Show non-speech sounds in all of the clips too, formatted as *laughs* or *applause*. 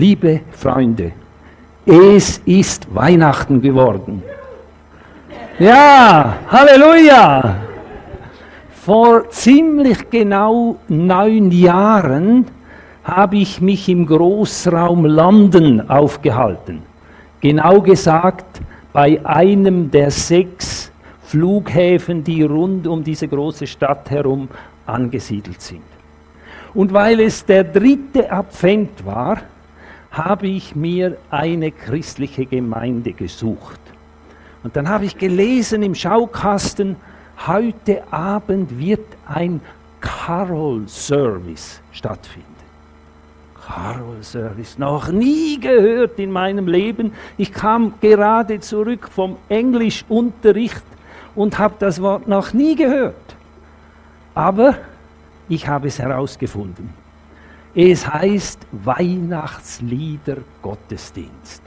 Liebe Freunde, es ist Weihnachten geworden. Ja, Halleluja! Vor ziemlich genau neun Jahren habe ich mich im Großraum London aufgehalten. Genau gesagt bei einem der sechs Flughäfen, die rund um diese große Stadt herum angesiedelt sind. Und weil es der dritte Advent war, habe ich mir eine christliche Gemeinde gesucht. Und dann habe ich gelesen im Schaukasten, heute Abend wird ein Carol Service stattfinden. Carol Service, noch nie gehört in meinem Leben. Ich kam gerade zurück vom Englischunterricht und habe das Wort noch nie gehört. Aber ich habe es herausgefunden. Es heißt Weihnachtslieder Gottesdienst.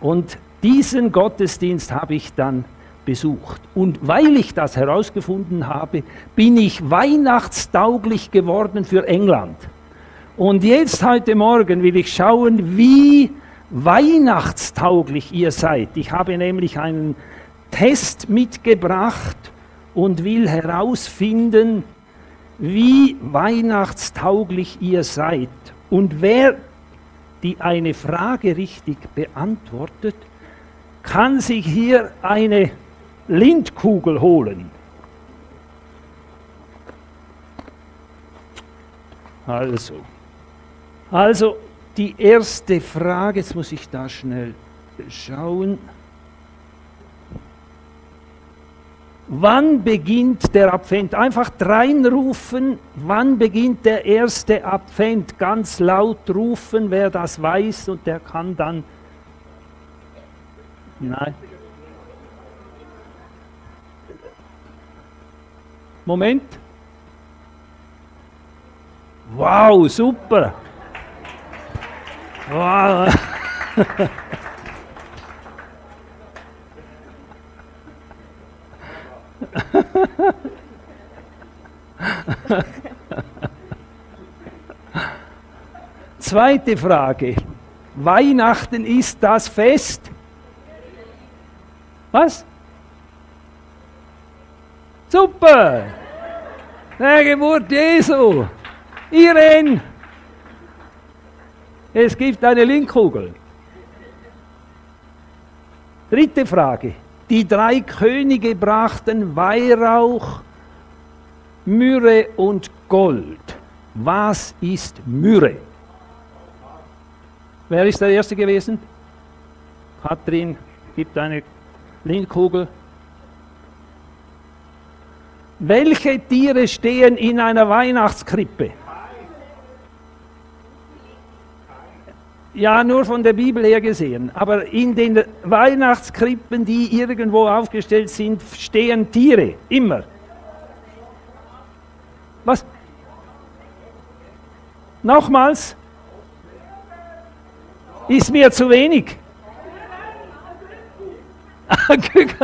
Und diesen Gottesdienst habe ich dann besucht. Und weil ich das herausgefunden habe, bin ich weihnachtstauglich geworden für England. Und jetzt heute Morgen will ich schauen, wie weihnachtstauglich ihr seid. Ich habe nämlich einen Test mitgebracht und will herausfinden, wie weihnachtstauglich ihr seid. Und wer die eine Frage richtig beantwortet, kann sich hier eine Lindkugel holen. Also, also die erste Frage, jetzt muss ich da schnell schauen. Wann beginnt der Advent? Einfach reinrufen, wann beginnt der erste Advent? Ganz laut rufen, wer das weiß und der kann dann. Nein. Moment. Wow, super. Wow. *laughs* *laughs* Zweite Frage. Weihnachten ist das Fest. Was? Super! Der Geburt Jesu. Irene! Es gibt eine Linkkugel. Dritte Frage. Die drei Könige brachten Weihrauch, Myrrhe und Gold. Was ist Myrrhe? Wer ist der Erste gewesen? Katrin gibt eine Lindkugel. Welche Tiere stehen in einer Weihnachtskrippe? Ja, nur von der Bibel her gesehen. Aber in den Weihnachtskrippen, die irgendwo aufgestellt sind, stehen Tiere. Immer. Was? Nochmals? Ist mir zu wenig. *laughs*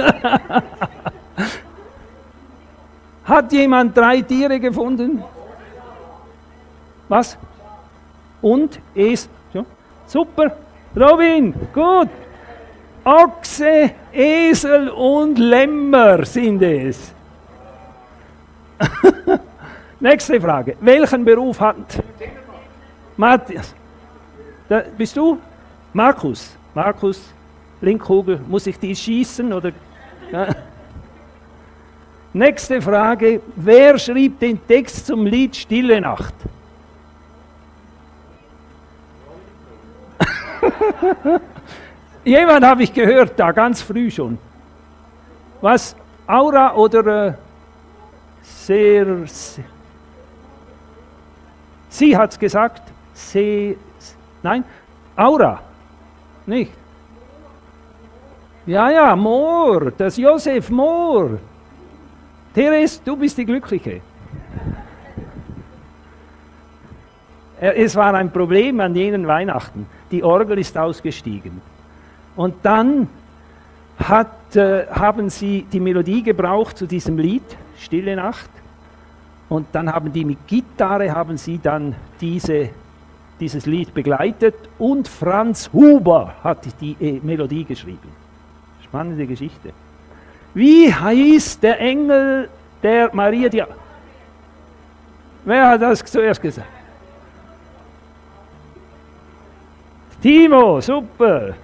Hat jemand drei Tiere gefunden? Was? Und es Super. Robin, gut. Ochse, Esel und Lämmer sind es. *laughs* Nächste Frage. Welchen Beruf hat Matthias? Da, bist du? Markus. Markus, Linkkugel. Muss ich die schießen? Oder? Ja. Nächste Frage. Wer schrieb den Text zum Lied Stille Nacht? *laughs* Jemand habe ich gehört, da ganz früh schon. Was? Aura oder äh, sehr, sehr. Sie hat es gesagt. Se, nein, Aura. Nicht? Ja, ja, Moor, das Josef Moor. Therese, du bist die Glückliche. Es war ein Problem an jenen Weihnachten die Orgel ist ausgestiegen. Und dann hat, äh, haben sie die Melodie gebraucht zu diesem Lied, Stille Nacht. Und dann haben die mit Gitarre, haben sie dann diese dieses Lied begleitet und Franz Huber hat die äh, Melodie geschrieben. Spannende Geschichte. Wie heißt der Engel der Maria? Die Wer hat das zuerst gesagt? Timo, super.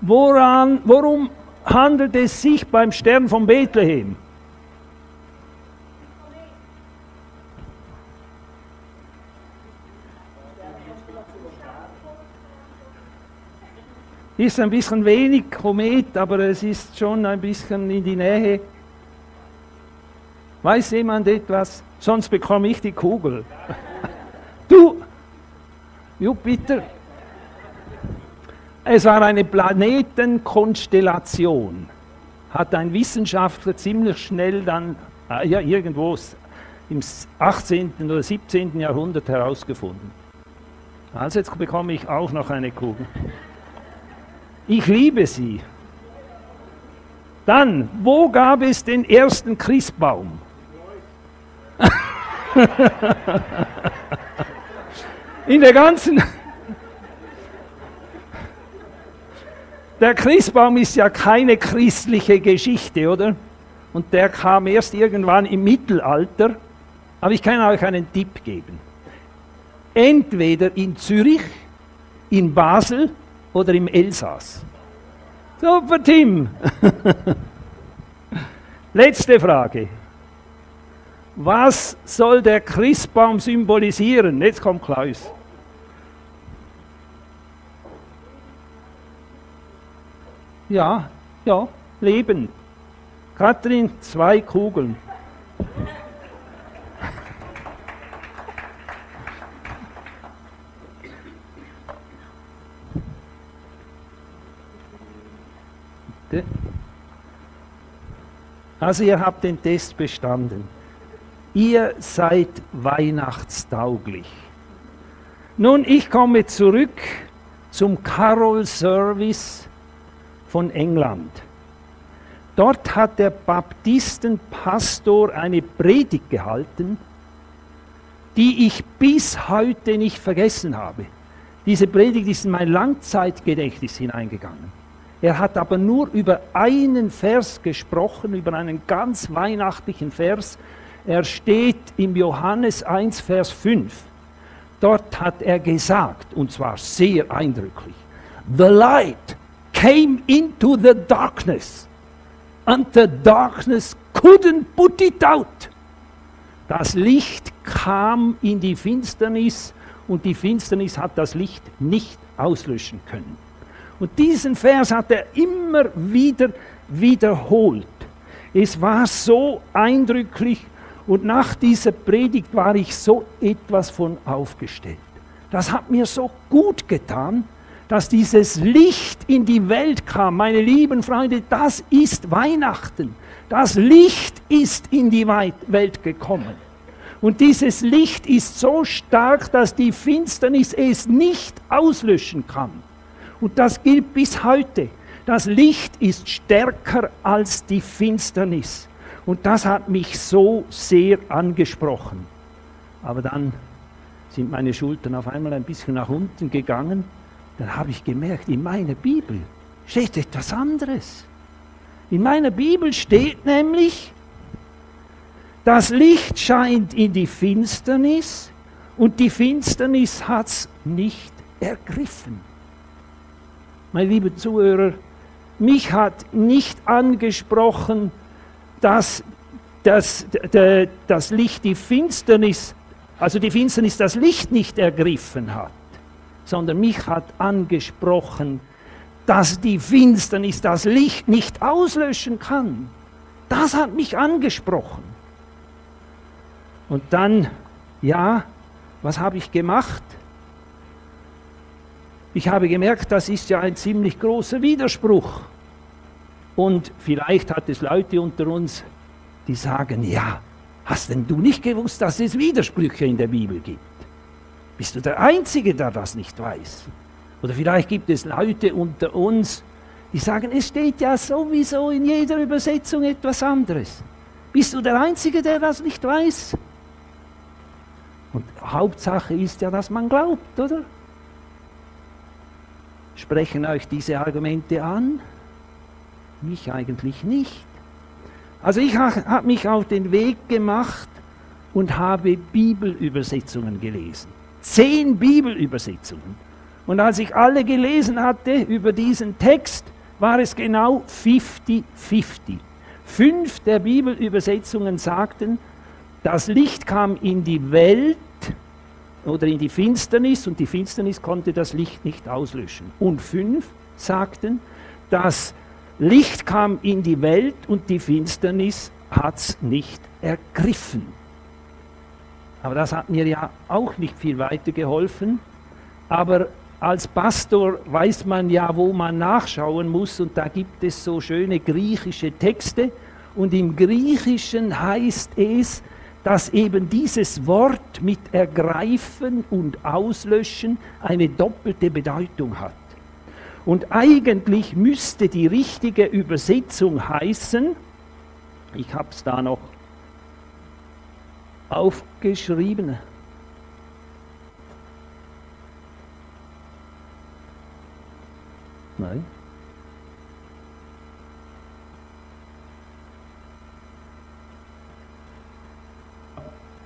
Woran, worum handelt es sich beim Stern von Bethlehem? Ist ein bisschen wenig Komet, aber es ist schon ein bisschen in die Nähe. Weiß jemand etwas? Sonst bekomme ich die Kugel. *laughs* Du, Jupiter. Es war eine Planetenkonstellation. Hat ein Wissenschaftler ziemlich schnell dann, äh, ja, irgendwo im 18. oder 17. Jahrhundert herausgefunden. Also jetzt bekomme ich auch noch eine Kugel. Ich liebe sie. Dann, wo gab es den ersten Christbaum? *laughs* In der ganzen... Der Christbaum ist ja keine christliche Geschichte, oder? Und der kam erst irgendwann im Mittelalter. Aber ich kann euch einen Tipp geben. Entweder in Zürich, in Basel oder im Elsass. Super, Tim. *laughs* Letzte Frage. Was soll der Christbaum symbolisieren? Jetzt kommt Klaus. Ja, ja, Leben. Kathrin, zwei Kugeln. Also ihr habt den Test bestanden. Ihr seid weihnachtstauglich. Nun, ich komme zurück zum Carol Service von England. Dort hat der Baptistenpastor eine Predigt gehalten, die ich bis heute nicht vergessen habe. Diese Predigt ist in mein Langzeitgedächtnis hineingegangen. Er hat aber nur über einen Vers gesprochen, über einen ganz weihnachtlichen Vers. Er steht im Johannes 1, Vers 5. Dort hat er gesagt, und zwar sehr eindrücklich, The light came into the darkness, and the darkness couldn't put it out. Das Licht kam in die Finsternis und die Finsternis hat das Licht nicht auslöschen können. Und diesen Vers hat er immer wieder wiederholt. Es war so eindrücklich und nach dieser Predigt war ich so etwas von aufgestellt. Das hat mir so gut getan, dass dieses Licht in die Welt kam. Meine lieben Freunde, das ist Weihnachten. Das Licht ist in die Welt gekommen. Und dieses Licht ist so stark, dass die Finsternis es nicht auslöschen kann. Und das gilt bis heute. Das Licht ist stärker als die Finsternis. Und das hat mich so sehr angesprochen. Aber dann sind meine Schultern auf einmal ein bisschen nach unten gegangen. Dann habe ich gemerkt, in meiner Bibel steht etwas anderes. In meiner Bibel steht nämlich, das Licht scheint in die Finsternis und die Finsternis hat es nicht ergriffen meine lieben Zuhörer, mich hat nicht angesprochen, dass das, das Licht die Finsternis, also die Finsternis das Licht nicht ergriffen hat, sondern mich hat angesprochen, dass die Finsternis das Licht nicht auslöschen kann. Das hat mich angesprochen. Und dann, ja, was habe ich gemacht? Ich habe gemerkt, das ist ja ein ziemlich großer Widerspruch. Und vielleicht hat es Leute unter uns, die sagen, ja, hast denn du nicht gewusst, dass es Widersprüche in der Bibel gibt? Bist du der Einzige, der das nicht weiß? Oder vielleicht gibt es Leute unter uns, die sagen, es steht ja sowieso in jeder Übersetzung etwas anderes. Bist du der Einzige, der das nicht weiß? Und Hauptsache ist ja, dass man glaubt, oder? Sprechen euch diese Argumente an? Mich eigentlich nicht. Also ich habe mich auf den Weg gemacht und habe Bibelübersetzungen gelesen. Zehn Bibelübersetzungen. Und als ich alle gelesen hatte über diesen Text, war es genau 50-50. Fünf der Bibelübersetzungen sagten, das Licht kam in die Welt oder in die Finsternis und die Finsternis konnte das Licht nicht auslöschen. Und fünf sagten, das Licht kam in die Welt und die Finsternis hat es nicht ergriffen. Aber das hat mir ja auch nicht viel weitergeholfen. Aber als Pastor weiß man ja, wo man nachschauen muss und da gibt es so schöne griechische Texte und im Griechischen heißt es, dass eben dieses Wort mit ergreifen und auslöschen eine doppelte Bedeutung hat. Und eigentlich müsste die richtige Übersetzung heißen, ich habe es da noch aufgeschrieben, Nein.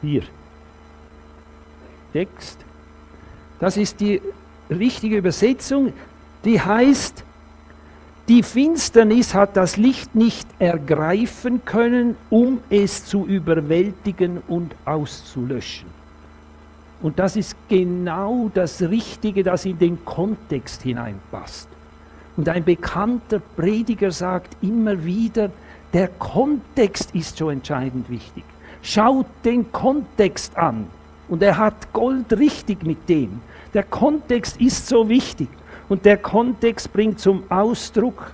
Hier. Text. Das ist die richtige Übersetzung. Die heißt, die Finsternis hat das Licht nicht ergreifen können, um es zu überwältigen und auszulöschen. Und das ist genau das Richtige, das in den Kontext hineinpasst. Und ein bekannter Prediger sagt immer wieder, der Kontext ist so entscheidend wichtig. Schaut den Kontext an. Und er hat Gold richtig mit dem. Der Kontext ist so wichtig. Und der Kontext bringt zum Ausdruck,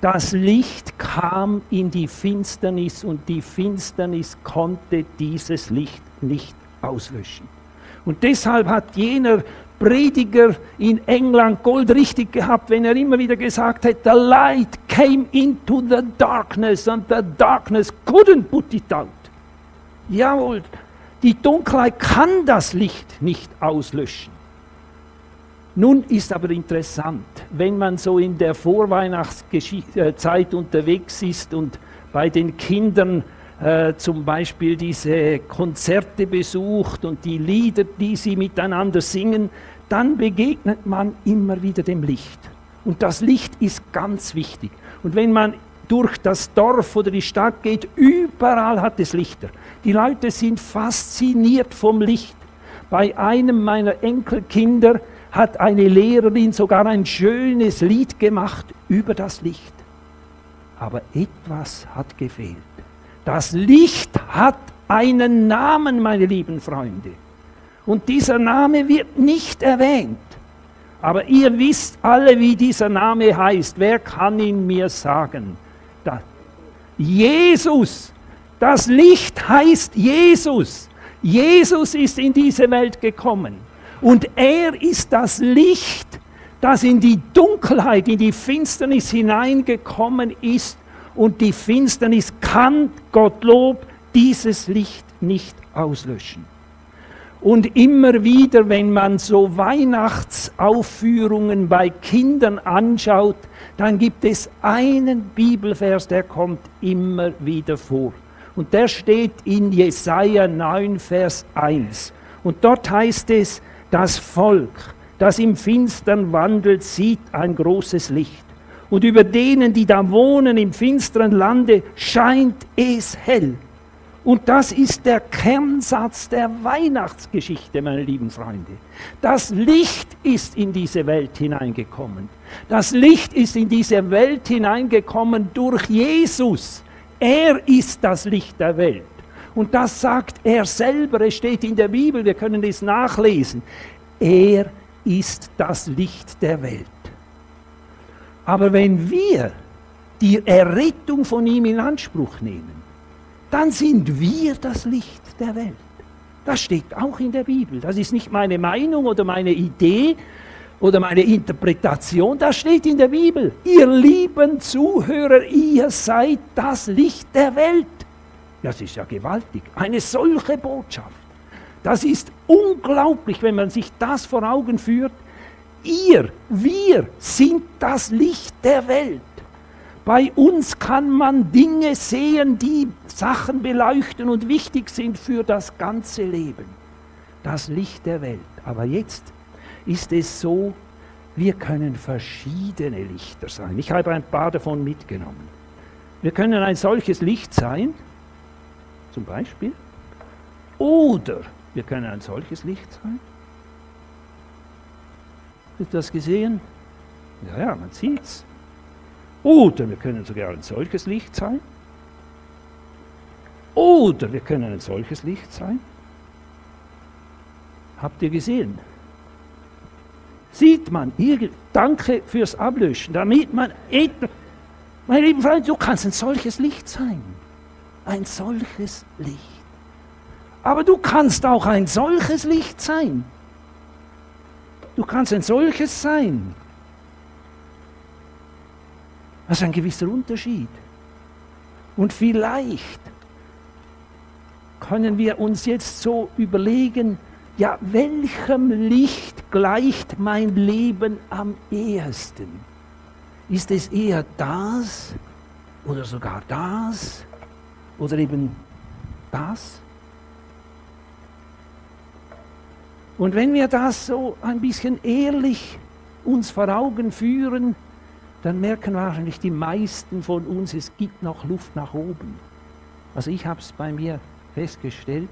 das Licht kam in die Finsternis und die Finsternis konnte dieses Licht nicht auslöschen. Und deshalb hat jener Prediger in England Gold richtig gehabt, wenn er immer wieder gesagt hat, the light came into the darkness and the darkness couldn't put it out. Jawohl, die Dunkelheit kann das Licht nicht auslöschen. Nun ist aber interessant, wenn man so in der Vorweihnachtszeit unterwegs ist und bei den Kindern äh, zum Beispiel diese Konzerte besucht und die Lieder, die sie miteinander singen, dann begegnet man immer wieder dem Licht. Und das Licht ist ganz wichtig. Und wenn man durch das Dorf oder die Stadt geht, überall hat es Lichter. Die Leute sind fasziniert vom Licht. Bei einem meiner Enkelkinder hat eine Lehrerin sogar ein schönes Lied gemacht über das Licht. Aber etwas hat gefehlt. Das Licht hat einen Namen, meine lieben Freunde. Und dieser Name wird nicht erwähnt. Aber ihr wisst alle, wie dieser Name heißt. Wer kann ihn mir sagen? Da. Jesus. Das Licht heißt Jesus. Jesus ist in diese Welt gekommen. Und er ist das Licht, das in die Dunkelheit, in die Finsternis hineingekommen ist und die Finsternis kann, Gottlob, dieses Licht nicht auslöschen. Und immer wieder, wenn man so Weihnachtsaufführungen bei Kindern anschaut, dann gibt es einen Bibelvers, der kommt immer wieder vor. Und der steht in Jesaja 9, Vers 1. Und dort heißt es, das Volk, das im Finstern wandelt, sieht ein großes Licht und über denen, die da wohnen im finsteren Lande, scheint es hell. Und das ist der Kernsatz der Weihnachtsgeschichte, meine lieben Freunde. Das Licht ist in diese Welt hineingekommen. Das Licht ist in diese Welt hineingekommen durch Jesus. Er ist das Licht der Welt. Und das sagt er selber, es steht in der Bibel, wir können es nachlesen. Er ist das Licht der Welt. Aber wenn wir die Errettung von ihm in Anspruch nehmen, dann sind wir das Licht der Welt. Das steht auch in der Bibel. Das ist nicht meine Meinung oder meine Idee oder meine Interpretation. Das steht in der Bibel. Ihr lieben Zuhörer, ihr seid das Licht der Welt. Das ist ja gewaltig. Eine solche Botschaft. Das ist unglaublich, wenn man sich das vor Augen führt. Ihr, wir sind das Licht der Welt. Bei uns kann man Dinge sehen, die Sachen beleuchten und wichtig sind für das ganze Leben. Das Licht der Welt. Aber jetzt ist es so, wir können verschiedene Lichter sein. Ich habe ein paar davon mitgenommen. Wir können ein solches Licht sein, zum Beispiel, oder wir können ein solches Licht sein. Habt ihr das gesehen? Ja, ja, man sieht's. Oder wir können sogar ein solches Licht sein. Oder wir können ein solches Licht sein. Habt ihr gesehen? Sieht man, danke fürs Ablöschen, damit man. Meine lieben Freunde, du kannst ein solches Licht sein. Ein solches Licht. Aber du kannst auch ein solches Licht sein. Du kannst ein solches sein. Das ist ein gewisser Unterschied. Und vielleicht können wir uns jetzt so überlegen, ja, welchem Licht gleicht mein Leben am ehesten? Ist es eher das oder sogar das oder eben das? Und wenn wir das so ein bisschen ehrlich uns vor Augen führen, dann merken wahrscheinlich die meisten von uns, es gibt noch Luft nach oben. Also ich habe es bei mir festgestellt,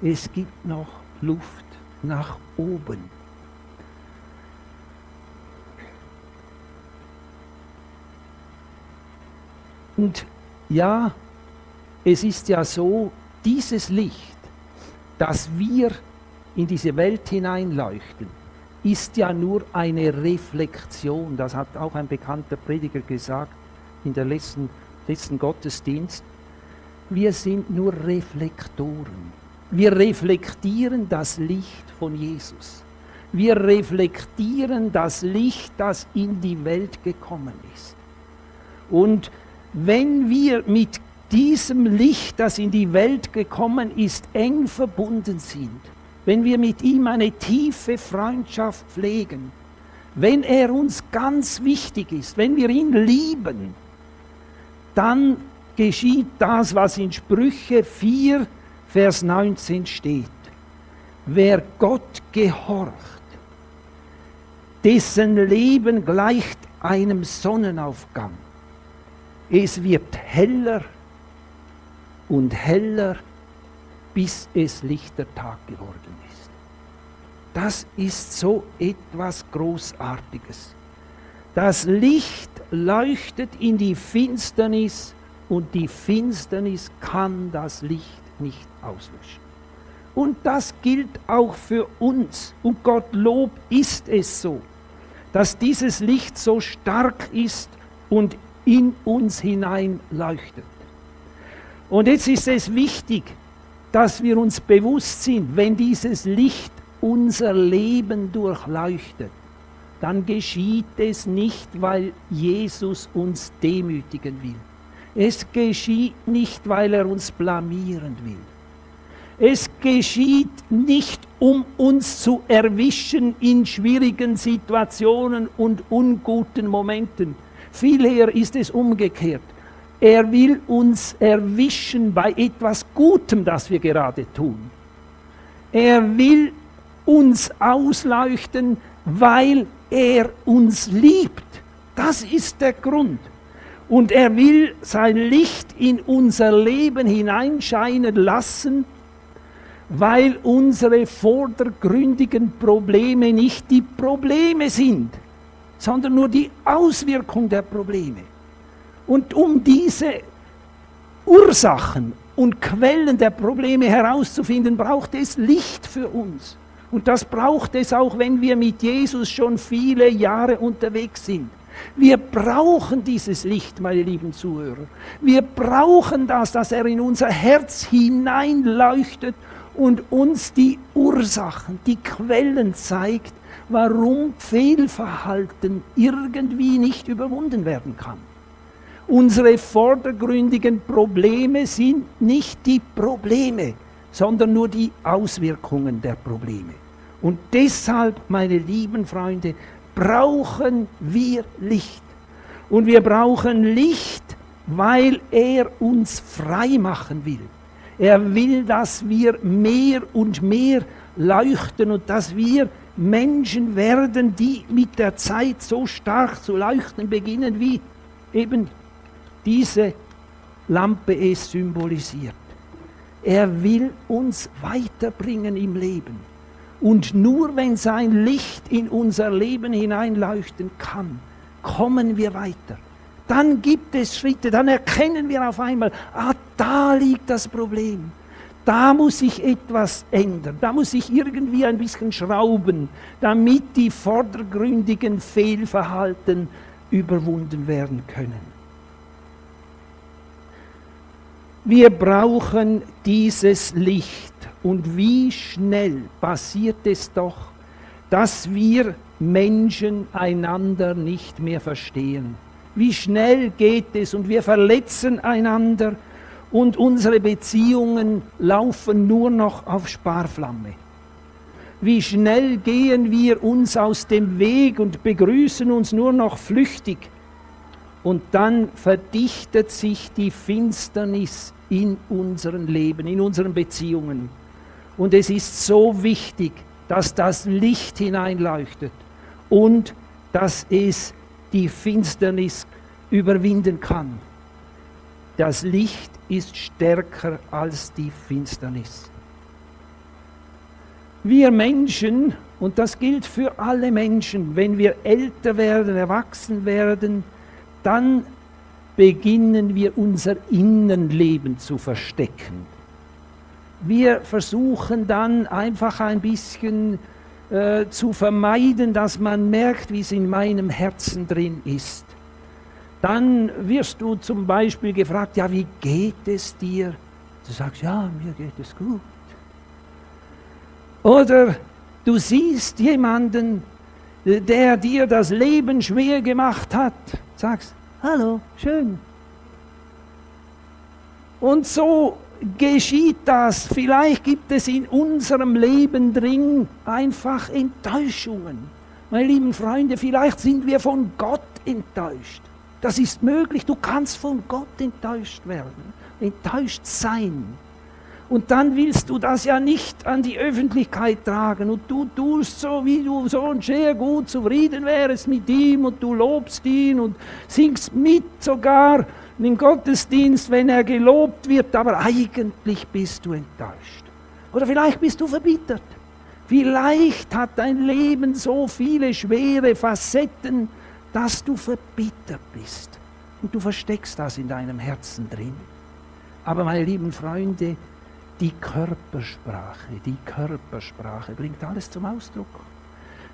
es gibt noch Luft nach oben. Und ja, es ist ja so, dieses Licht, das wir in diese Welt hineinleuchten, ist ja nur eine Reflexion. Das hat auch ein bekannter Prediger gesagt in der letzten, letzten Gottesdienst. Wir sind nur Reflektoren. Wir reflektieren das Licht von Jesus. Wir reflektieren das Licht, das in die Welt gekommen ist. Und wenn wir mit diesem Licht, das in die Welt gekommen ist, eng verbunden sind, wenn wir mit ihm eine tiefe Freundschaft pflegen, wenn er uns ganz wichtig ist, wenn wir ihn lieben, dann geschieht das, was in Sprüche 4, Vers 19 steht. Wer Gott gehorcht, dessen Leben gleicht einem Sonnenaufgang. Es wird heller und heller, bis es lichter Tag geworden ist. Das ist so etwas Großartiges. Das Licht leuchtet in die Finsternis und die Finsternis kann das Licht nicht auslöschen. Und das gilt auch für uns. Und Gottlob ist es so, dass dieses Licht so stark ist und in uns hinein leuchtet. Und jetzt ist es wichtig, dass wir uns bewusst sind, wenn dieses Licht unser Leben durchleuchtet, dann geschieht es nicht, weil Jesus uns demütigen will. Es geschieht nicht, weil er uns blamieren will. Es geschieht nicht, um uns zu erwischen in schwierigen Situationen und unguten Momenten. Vielmehr ist es umgekehrt. Er will uns erwischen bei etwas Gutem, das wir gerade tun. Er will uns ausleuchten, weil er uns liebt. Das ist der Grund. Und er will sein Licht in unser Leben hineinscheinen lassen, weil unsere vordergründigen Probleme nicht die Probleme sind, sondern nur die Auswirkung der Probleme. Und um diese Ursachen und Quellen der Probleme herauszufinden, braucht es Licht für uns. Und das braucht es auch, wenn wir mit Jesus schon viele Jahre unterwegs sind. Wir brauchen dieses Licht, meine lieben Zuhörer. Wir brauchen das, dass er in unser Herz hineinleuchtet und uns die Ursachen, die Quellen zeigt, warum Fehlverhalten irgendwie nicht überwunden werden kann. Unsere vordergründigen Probleme sind nicht die Probleme, sondern nur die Auswirkungen der Probleme. Und deshalb, meine lieben Freunde, brauchen wir Licht. Und wir brauchen Licht, weil er uns frei machen will. Er will, dass wir mehr und mehr leuchten und dass wir Menschen werden, die mit der Zeit so stark zu leuchten beginnen, wie eben diese Lampe es symbolisiert. Er will uns weiterbringen im Leben. Und nur wenn sein Licht in unser Leben hineinleuchten kann, kommen wir weiter. Dann gibt es Schritte, dann erkennen wir auf einmal, ah, da liegt das Problem. Da muss sich etwas ändern, da muss sich irgendwie ein bisschen schrauben, damit die vordergründigen Fehlverhalten überwunden werden können. Wir brauchen dieses Licht. Und wie schnell passiert es doch, dass wir Menschen einander nicht mehr verstehen. Wie schnell geht es und wir verletzen einander und unsere Beziehungen laufen nur noch auf Sparflamme. Wie schnell gehen wir uns aus dem Weg und begrüßen uns nur noch flüchtig und dann verdichtet sich die Finsternis in unserem Leben, in unseren Beziehungen. Und es ist so wichtig, dass das Licht hineinleuchtet und dass es die Finsternis überwinden kann. Das Licht ist stärker als die Finsternis. Wir Menschen, und das gilt für alle Menschen, wenn wir älter werden, erwachsen werden, dann beginnen wir unser Innenleben zu verstecken. Wir versuchen dann einfach ein bisschen äh, zu vermeiden, dass man merkt, wie es in meinem Herzen drin ist. Dann wirst du zum Beispiel gefragt, ja, wie geht es dir? Du sagst, ja, mir geht es gut. Oder du siehst jemanden, der dir das Leben schwer gemacht hat, sagst, hallo, schön. Und so geschieht das. Vielleicht gibt es in unserem Leben drin einfach Enttäuschungen. Meine lieben Freunde, vielleicht sind wir von Gott enttäuscht. Das ist möglich. Du kannst von Gott enttäuscht werden, enttäuscht sein. Und dann willst du das ja nicht an die Öffentlichkeit tragen und du tust so, wie du so sehr gut zufrieden wärst mit ihm und du lobst ihn und singst mit sogar im Gottesdienst, wenn er gelobt wird, aber eigentlich bist du enttäuscht. Oder vielleicht bist du verbittert. Vielleicht hat dein Leben so viele schwere Facetten, dass du verbittert bist. Und du versteckst das in deinem Herzen drin. Aber meine lieben Freunde, die Körpersprache, die Körpersprache bringt alles zum Ausdruck.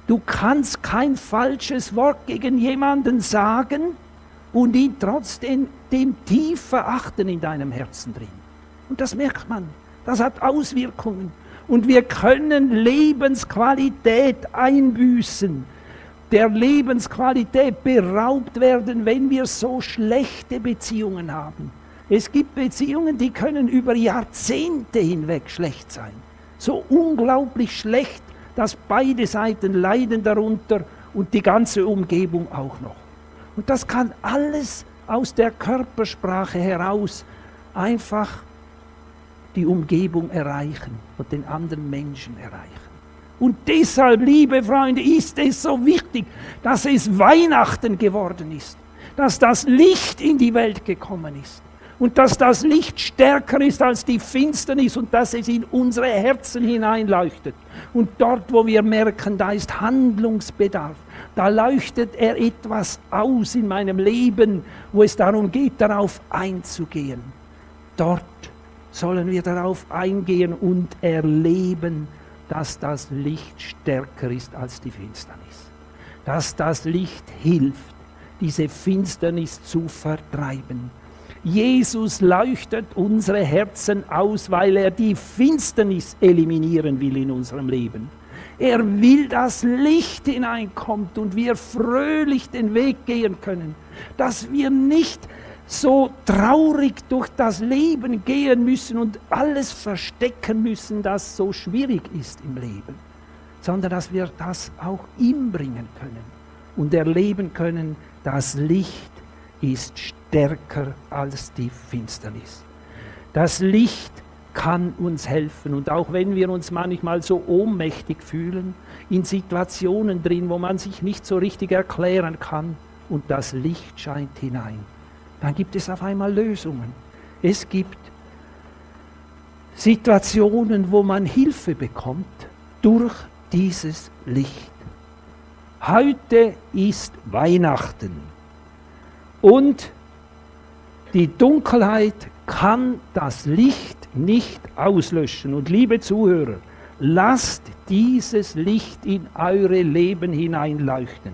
Du kannst kein falsches Wort gegen jemanden sagen und ihn trotzdem dem tief verachten in deinem Herzen drin. Und das merkt man. Das hat Auswirkungen. Und wir können Lebensqualität einbüßen, der Lebensqualität beraubt werden, wenn wir so schlechte Beziehungen haben. Es gibt Beziehungen, die können über Jahrzehnte hinweg schlecht sein. So unglaublich schlecht, dass beide Seiten leiden darunter und die ganze Umgebung auch noch. Und das kann alles aus der Körpersprache heraus einfach die Umgebung erreichen und den anderen Menschen erreichen. Und deshalb, liebe Freunde, ist es so wichtig, dass es Weihnachten geworden ist, dass das Licht in die Welt gekommen ist und dass das Licht stärker ist als die Finsternis und dass es in unsere Herzen hineinleuchtet. Und dort, wo wir merken, da ist Handlungsbedarf, da leuchtet er etwas aus in meinem Leben, wo es darum geht, darauf einzugehen. Dort sollen wir darauf eingehen und erleben, dass das Licht stärker ist als die Finsternis. Dass das Licht hilft, diese Finsternis zu vertreiben Jesus leuchtet unsere Herzen aus, weil er die Finsternis eliminieren will in unserem Leben. Er will, dass Licht hineinkommt und wir fröhlich den Weg gehen können, dass wir nicht so traurig durch das Leben gehen müssen und alles verstecken müssen, das so schwierig ist im Leben, sondern dass wir das auch ihm bringen können und erleben können, das Licht ist stärker als die Finsternis. Das Licht kann uns helfen und auch wenn wir uns manchmal so ohnmächtig fühlen, in Situationen drin, wo man sich nicht so richtig erklären kann und das Licht scheint hinein dann gibt es auf einmal Lösungen. Es gibt Situationen, wo man Hilfe bekommt durch dieses Licht. Heute ist Weihnachten und die Dunkelheit kann das Licht nicht auslöschen. Und liebe Zuhörer, lasst dieses Licht in eure Leben hineinleuchten.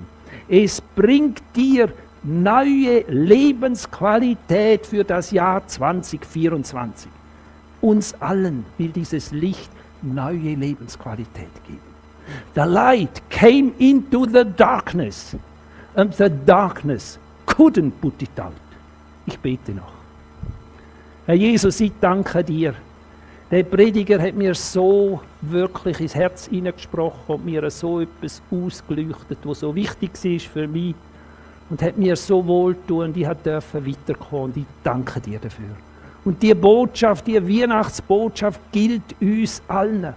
Es bringt dir neue Lebensqualität für das Jahr 2024. Uns allen will dieses Licht neue Lebensqualität geben. The light came into the darkness and the darkness couldn't put it out. Ich bete noch. Herr Jesus, ich danke dir. Der Prediger hat mir so wirklich ins Herz hineingesprochen und mir so etwas ausgeleuchtet, was so wichtig ist für mich und hat mir so wohltun, ich durfte weiterkommen und ich danke dir dafür. Und die Botschaft, die Weihnachtsbotschaft gilt uns allen.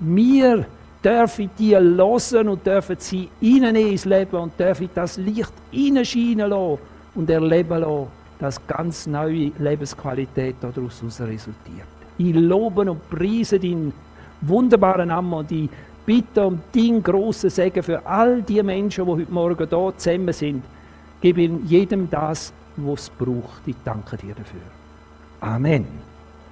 Wir dürfen die hören und dürfen sie ihnen ins Leben und dürfen das Licht hineinscheinen lassen und erleben lassen, dass ganz neue Lebensqualität daraus resultiert. Ich lobe und preise deinen wunderbaren Namen und ich bitte um deinen grossen Segen für all die Menschen, die heute Morgen hier zusammen sind Gib jedem das, was es braucht. Ich danke dir dafür. Amen.